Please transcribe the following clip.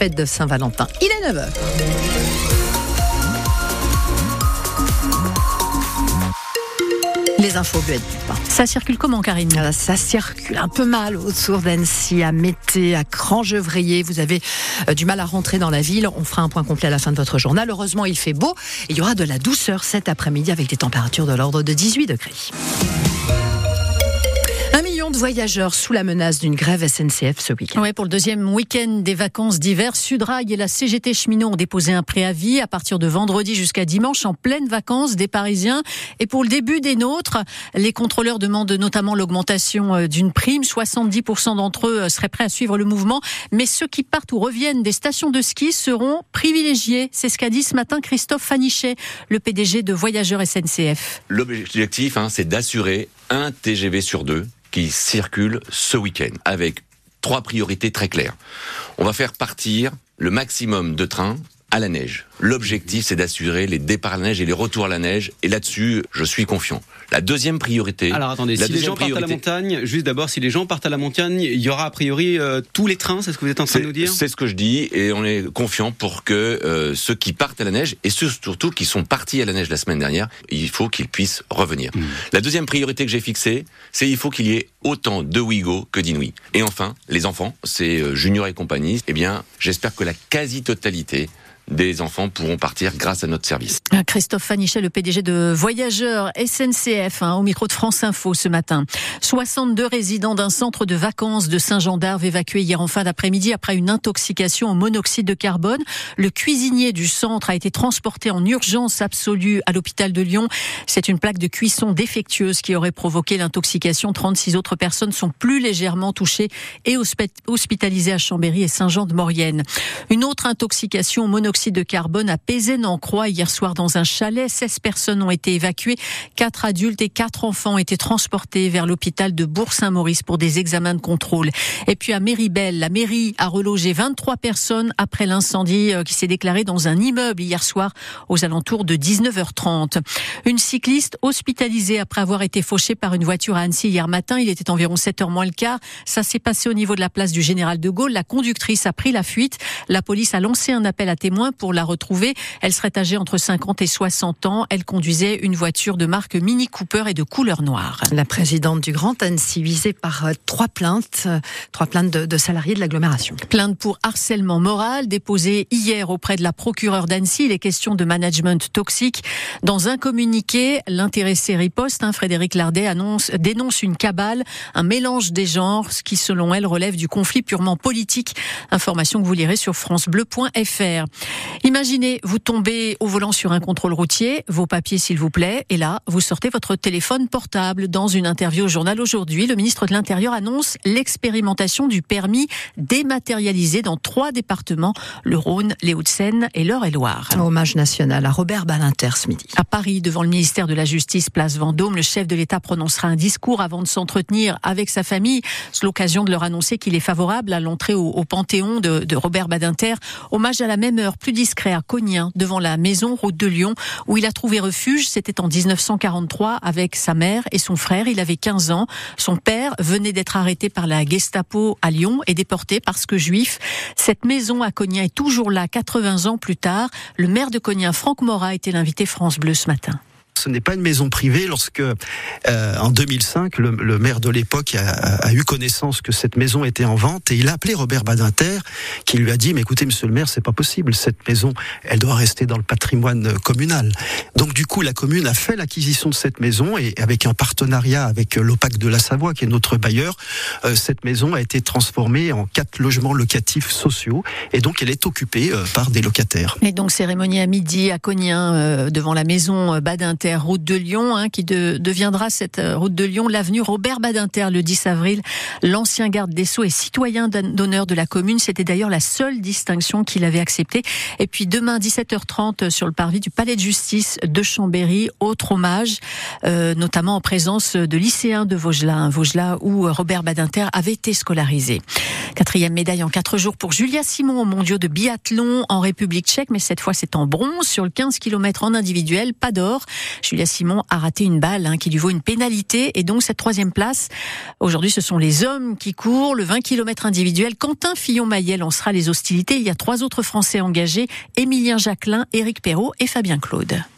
fête de Saint-Valentin. Il est 9h. Les infos du pain. Ça circule comment, Karine? Ah, Ça circule un peu mal autour d'Annecy, à Mété, à Crangevrier. Vous avez euh, du mal à rentrer dans la ville. On fera un point complet à la fin de votre journal. Heureusement, il fait beau. Il y aura de la douceur cet après-midi avec des températures de l'ordre de 18 degrés de voyageurs sous la menace d'une grève SNCF ce week-end. Ouais, pour le deuxième week-end des vacances d'hiver, Sudrail et la CGT Cheminot ont déposé un préavis à partir de vendredi jusqu'à dimanche en pleine vacances des Parisiens. Et pour le début des nôtres, les contrôleurs demandent notamment l'augmentation euh, d'une prime. 70% d'entre eux euh, seraient prêts à suivre le mouvement. Mais ceux qui partent ou reviennent des stations de ski seront privilégiés. C'est ce qu'a dit ce matin Christophe Fanichet, le PDG de Voyageurs SNCF. L'objectif, hein, c'est d'assurer un TGV sur deux qui circulent ce week-end avec trois priorités très claires. On va faire partir le maximum de trains à la neige. L'objectif, c'est d'assurer les départs à la neige et les retours à la neige. Et là-dessus, je suis confiant. La deuxième priorité. Alors attendez, si les gens partent à la montagne, juste d'abord, si les gens partent à la montagne, il y aura a priori euh, tous les trains, c'est ce que vous êtes en train de nous dire? C'est ce que je dis et on est confiant pour que euh, ceux qui partent à la neige et ceux surtout qui sont partis à la neige la semaine dernière, il faut qu'ils puissent revenir. Hmm. La deuxième priorité que j'ai fixée, c'est il faut qu'il y ait autant de Ouigo que d'Inouï. Et enfin, les enfants, c'est euh, Junior et compagnie, eh bien, j'espère que la quasi-totalité des enfants pourront partir grâce à notre service. Christophe Fanichet, le PDG de Voyageurs SNCF, hein, au micro de France Info ce matin. 62 résidents d'un centre de vacances de Saint-Jean d'Arve évacués hier en fin d'après-midi après une intoxication au monoxyde de carbone. Le cuisinier du centre a été transporté en urgence absolue à l'hôpital de Lyon. C'est une plaque de cuisson défectueuse qui aurait provoqué l'intoxication. 36 autres personnes sont plus légèrement touchées et hospitalisées à Chambéry et Saint-Jean-de-Maurienne. Une autre intoxication au monoxyde de carbone à Pézène-en-Croix hier soir dans un chalet. 16 personnes ont été évacuées. Quatre adultes et quatre enfants ont été transportés vers l'hôpital de Bourg-Saint-Maurice pour des examens de contrôle. Et puis à Méribel, la mairie a relogé 23 personnes après l'incendie euh, qui s'est déclaré dans un immeuble hier soir aux alentours de 19h30. Une cycliste hospitalisée après avoir été fauchée par une voiture à Annecy hier matin. Il était environ 7h moins le quart. Ça s'est passé au niveau de la place du Général de Gaulle. La conductrice a pris la fuite. La police a lancé un appel à témoins pour la retrouver. Elle serait âgée entre 50 et 60 ans. Elle conduisait une voiture de marque Mini Cooper et de couleur noire. La présidente du Grand Annecy visée par euh, trois plaintes, euh, trois plaintes de, salariés de l'agglomération. Plainte pour harcèlement moral déposée hier auprès de la procureure d'Annecy. Les questions de management toxique. Dans un communiqué, l'intéressé riposte, hein, Frédéric Lardet annonce, dénonce une cabale, un mélange des genres, ce qui selon elle relève du conflit purement politique. Information que vous lirez sur francebleu.fr. Imaginez, vous tombez au volant sur un contrôle routier, vos papiers s'il vous plaît, et là, vous sortez votre téléphone portable. Dans une interview au journal aujourd'hui, le ministre de l'Intérieur annonce l'expérimentation du permis dématérialisé dans trois départements, le Rhône, les Hauts-de-Seine et l'Eure-et-Loire. Hommage national à Robert Balinter ce midi. À Paris, devant le ministère de la Justice, place Vendôme, le chef de l'État prononcera un discours avant de s'entretenir avec sa famille. C'est l'occasion de leur annoncer qu'il est favorable à l'entrée au, Panthéon de, de Robert Badinter. Hommage à la même heure, plus discret à Cognin, devant la maison route de Lyon, où il a trouvé refuge. C'était en 1943 avec sa mère et son frère. Il avait 15 ans. Son père venait d'être arrêté par la Gestapo à Lyon et déporté parce que juif. Cette maison à Cognin est toujours là 80 ans plus tard. Le maire de Cognin, Franck Morat, était l'invité France Bleu ce matin ce n'est pas une maison privée. Lorsque, euh, en 2005, le, maire de l'époque a, eu connaissance que cette maison était en vente et il a appelé Robert Badinter, qui lui a dit "Mais écoutez, Monsieur le maire, c'est pas possible. Cette maison, elle doit rester dans le patrimoine communal." Donc, du coup, la commune a fait l'acquisition de cette maison et avec un partenariat avec l'OPAC de la Savoie, qui est notre bailleur, euh, cette maison a été transformée en quatre logements locatifs sociaux et donc elle est occupée euh, par des locataires. Et donc cérémonie à midi à Cognin devant la maison Badinter route de Lyon, hein, qui deviendra cette euh, route de Lyon l'avenue Robert Badinter le 10 avril. L'ancien garde des Sceaux et citoyen d'honneur de la commune. C'était d'ailleurs la seule distinction qu'il avait acceptée. Et puis demain 17h30 sur le parvis du Palais de Justice de Chambéry, autre hommage, euh, notamment en présence de lycéens de Vaugelas, Vaugelas où Robert Badinter avait été scolarisé. Quatrième médaille en quatre jours pour Julia Simon au mondiaux de biathlon en République tchèque, mais cette fois c'est en bronze sur le 15 km en individuel, pas d'or. Julia Simon a raté une balle hein, qui lui vaut une pénalité et donc cette troisième place. Aujourd'hui, ce sont les hommes qui courent le 20 km individuel. Quentin Fillon-Maillet lancera les hostilités. Il y a trois autres Français engagés Émilien Jacquelin, Éric Perrault et Fabien Claude.